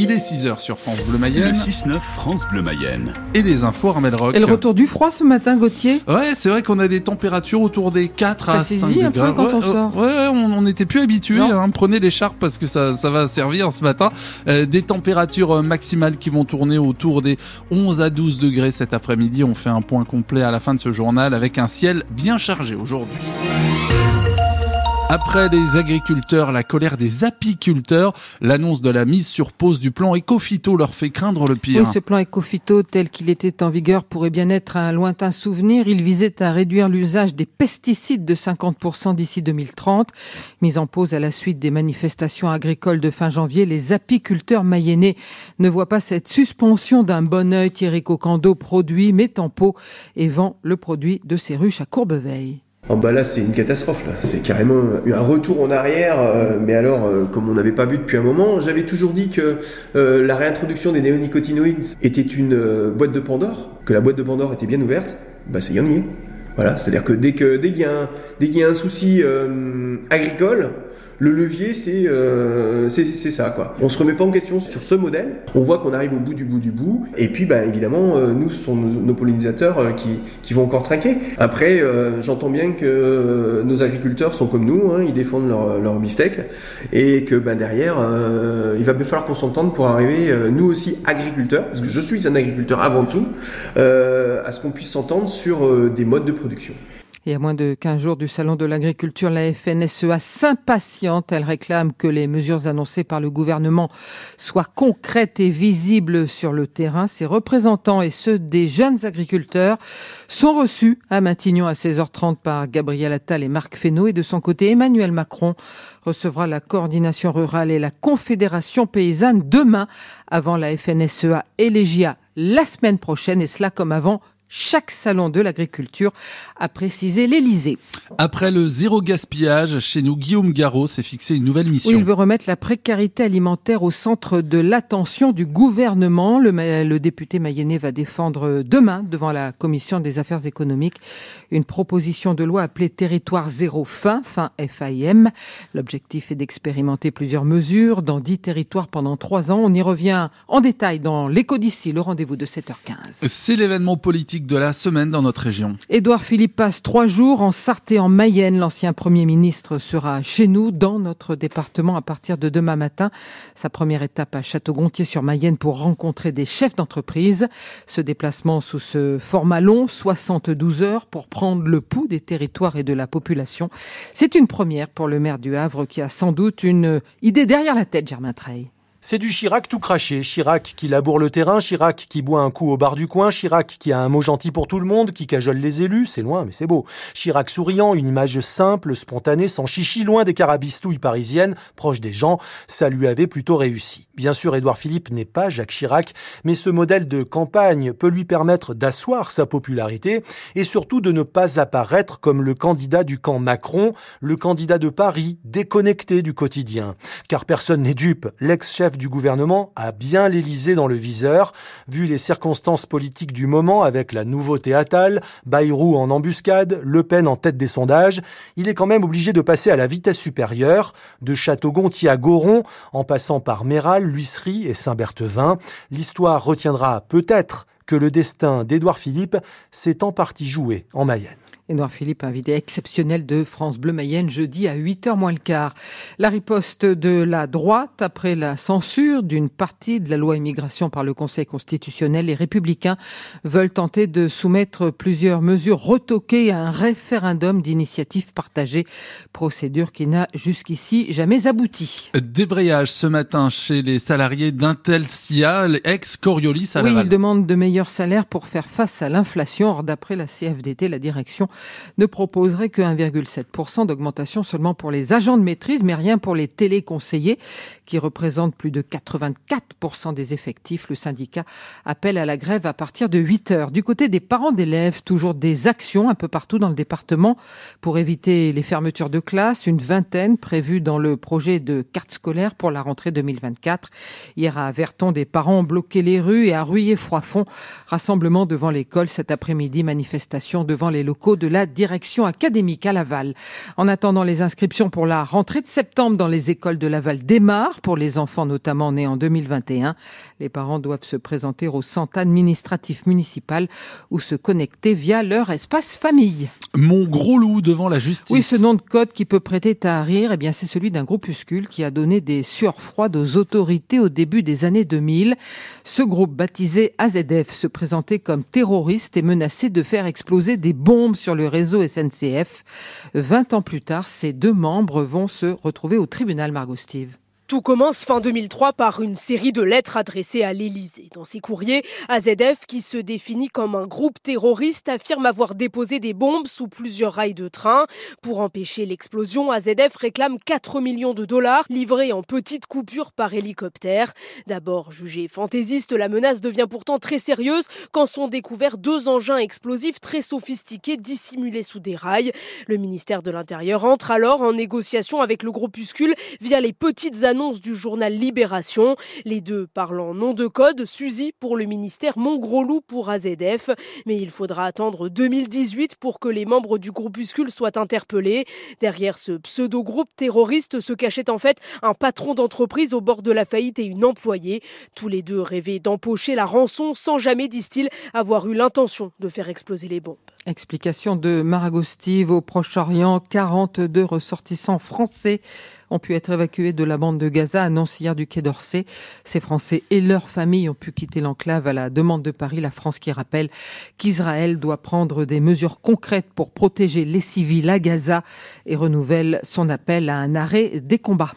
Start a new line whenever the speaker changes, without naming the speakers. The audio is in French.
Il est 6h sur France Bleu Mayenne.
Le 6-9 France Bleu Mayenne.
Et les infos Armel Rock.
Et le retour du froid ce matin, Gauthier?
Ouais, c'est vrai qu'on a des températures autour des 4 à 5 degrés.
un peu quand
ouais,
on sort.
Ouais, on n'était plus habitués. Hein. Prenez l'écharpe parce que ça, ça va servir ce matin. Euh, des températures euh, maximales qui vont tourner autour des 11 à 12 degrés cet après-midi. On fait un point complet à la fin de ce journal avec un ciel bien chargé aujourd'hui. Après les agriculteurs, la colère des apiculteurs, l'annonce de la mise sur pause du plan Ecofito leur fait craindre le pire.
Ce plan Ecofito tel qu'il était en vigueur pourrait bien être un lointain souvenir. Il visait à réduire l'usage des pesticides de 50% d'ici 2030. Mise en pause à la suite des manifestations agricoles de fin janvier, les apiculteurs mayennais ne voient pas cette suspension d'un bon œil. Thierry Cocando produit, met en pot et vend le produit de ses ruches à Courbeveille.
Oh bah là c'est une catastrophe là, c'est carrément un retour en arrière, euh, mais alors euh, comme on n'avait pas vu depuis un moment, j'avais toujours dit que euh, la réintroduction des néonicotinoïdes était une boîte de Pandore, que la boîte de Pandore était bien ouverte, bah ça y en est. Voilà, c'est-à-dire que dès que dès qu'il y, y, a un souci agricole, le levier, euh, c'est c'est ça quoi. On se remet pas en question sur ce modèle. On voit qu'on arrive au bout du bout du bout. Et puis, ben évidemment, euh, nous, ce sont nos, pollinisateurs euh, qui, qui vont encore trinquer. Après, j'entends bien que nos agriculteurs sont comme nous, hein, ils défendent leur, leur beefsteak, et que ben derrière, il va bien falloir qu'on s'entende pour arriver, nous aussi agriculteurs, parce que je suis un agriculteur avant tout, à ce qu'on puisse s'entendre sur des modes de production.
Et à moins de 15 jours du Salon de l'agriculture, la FNSEA s'impatiente. Elle réclame que les mesures annoncées par le gouvernement soient concrètes et visibles sur le terrain. Ses représentants et ceux des jeunes agriculteurs sont reçus à Matignon à 16h30 par Gabriel Attal et Marc Fesneau. Et de son côté, Emmanuel Macron recevra la coordination rurale et la confédération paysanne demain avant la FNSEA et l'EGIA la semaine prochaine. Et cela comme avant chaque salon de l'agriculture, a précisé l'Elysée.
Après le zéro gaspillage, chez nous, Guillaume Garot s'est fixé une nouvelle mission.
il veut remettre la précarité alimentaire au centre de l'attention du gouvernement. Le, le député mayennais va défendre demain, devant la Commission des affaires économiques, une proposition de loi appelée Territoire zéro fin, fin FAIM. L'objectif est d'expérimenter plusieurs mesures dans dix territoires pendant trois ans. On y revient en détail dans l'éco d'ici, le rendez-vous de 7h15.
C'est l'événement politique de la semaine dans notre région.
Édouard Philippe passe trois jours en Sarthe et en Mayenne. L'ancien Premier ministre sera chez nous, dans notre département, à partir de demain matin. Sa première étape à Château-Gontier sur Mayenne pour rencontrer des chefs d'entreprise. Ce déplacement sous ce format long, 72 heures, pour prendre le pouls des territoires et de la population. C'est une première pour le maire du Havre qui a sans doute une idée derrière la tête, Germain Treille.
C'est du Chirac tout craché. Chirac qui laboure le terrain, Chirac qui boit un coup au bar du coin, Chirac qui a un mot gentil pour tout le monde, qui cajole les élus, c'est loin mais c'est beau. Chirac souriant, une image simple, spontanée, sans chichi, loin des carabistouilles parisiennes, proche des gens, ça lui avait plutôt réussi. Bien sûr, Édouard Philippe n'est pas Jacques Chirac, mais ce modèle de campagne peut lui permettre d'asseoir sa popularité et surtout de ne pas apparaître comme le candidat du camp Macron, le candidat de Paris, déconnecté du quotidien. Car personne n'est dupe, l'ex-chef du gouvernement a bien l'Élysée dans le viseur, vu les circonstances politiques du moment avec la nouveauté Attal, Bayrou en embuscade, Le Pen en tête des sondages, il est quand même obligé de passer à la vitesse supérieure, de Château-Gontier à Goron, en passant par Méral, Luisserie et Saint-Berthevin. L'histoire retiendra peut-être que le destin d'Édouard Philippe s'est en partie joué en Mayenne.
Édouard Philippe, invité exceptionnel de France Bleu Mayenne, jeudi à 8h moins le quart. La riposte de la droite après la censure d'une partie de la loi immigration par le Conseil constitutionnel. Les républicains veulent tenter de soumettre plusieurs mesures retoquées à un référendum d'initiative partagée. Procédure qui n'a jusqu'ici jamais abouti.
Débrayage ce matin chez les salariés d'Intelsia, ex-Coriolis à
Oui, ils demandent de meilleurs salaires pour faire face à l'inflation. Or, d'après la CFDT, la direction ne proposerait que 1,7% d'augmentation seulement pour les agents de maîtrise, mais rien pour les téléconseillers, qui représentent plus de 84% des effectifs. Le syndicat appelle à la grève à partir de 8 heures. Du côté des parents d'élèves, toujours des actions un peu partout dans le département pour éviter les fermetures de classes, une vingtaine prévues dans le projet de carte scolaire pour la rentrée 2024. Hier à Verton, des parents ont bloqué les rues et à Ruyer-Froidfond, rassemblement devant l'école cet après-midi, manifestation devant les locaux de la direction académique à Laval. En attendant, les inscriptions pour la rentrée de septembre dans les écoles de Laval démarrent, pour les enfants notamment nés en 2021. Les parents doivent se présenter au centre administratif municipal ou se connecter via leur espace famille.
Mon gros loup devant la justice.
Oui, ce nom de code qui peut prêter à rire, eh bien, c'est celui d'un groupuscule qui a donné des sueurs froides aux autorités au début des années 2000. Ce groupe baptisé AZF se présentait comme terroriste et menaçait de faire exploser des bombes sur le réseau SNCF. Vingt ans plus tard, ces deux membres vont se retrouver au tribunal Margot Steve.
Tout commence fin 2003 par une série de lettres adressées à l'Élysée. Dans ces courriers, AZF, qui se définit comme un groupe terroriste, affirme avoir déposé des bombes sous plusieurs rails de train. Pour empêcher l'explosion, AZF réclame 4 millions de dollars livrés en petites coupures par hélicoptère. D'abord jugée fantaisiste, la menace devient pourtant très sérieuse quand sont découverts deux engins explosifs très sophistiqués dissimulés sous des rails. Le ministère de l'Intérieur entre alors en négociation avec le groupuscule via les petites annonces du journal Libération. Les deux parlant nom de code, Suzy pour le ministère, Mon Gros Loup pour AZF. Mais il faudra attendre 2018 pour que les membres du groupuscule soient interpellés. Derrière ce pseudo-groupe terroriste se cachait en fait un patron d'entreprise au bord de la faillite et une employée. Tous les deux rêvaient d'empocher la rançon sans jamais, disent-ils, avoir eu l'intention de faire exploser les bombes.
Explication de Margot Steve au Proche-Orient. 42 ressortissants français ont pu être évacués de la bande de Gaza, annonce hier du Quai d'Orsay. Ces Français et leurs familles ont pu quitter l'enclave à la demande de Paris. La France qui rappelle qu'Israël doit prendre des mesures concrètes pour protéger les civils à Gaza et renouvelle son appel à un arrêt des combats.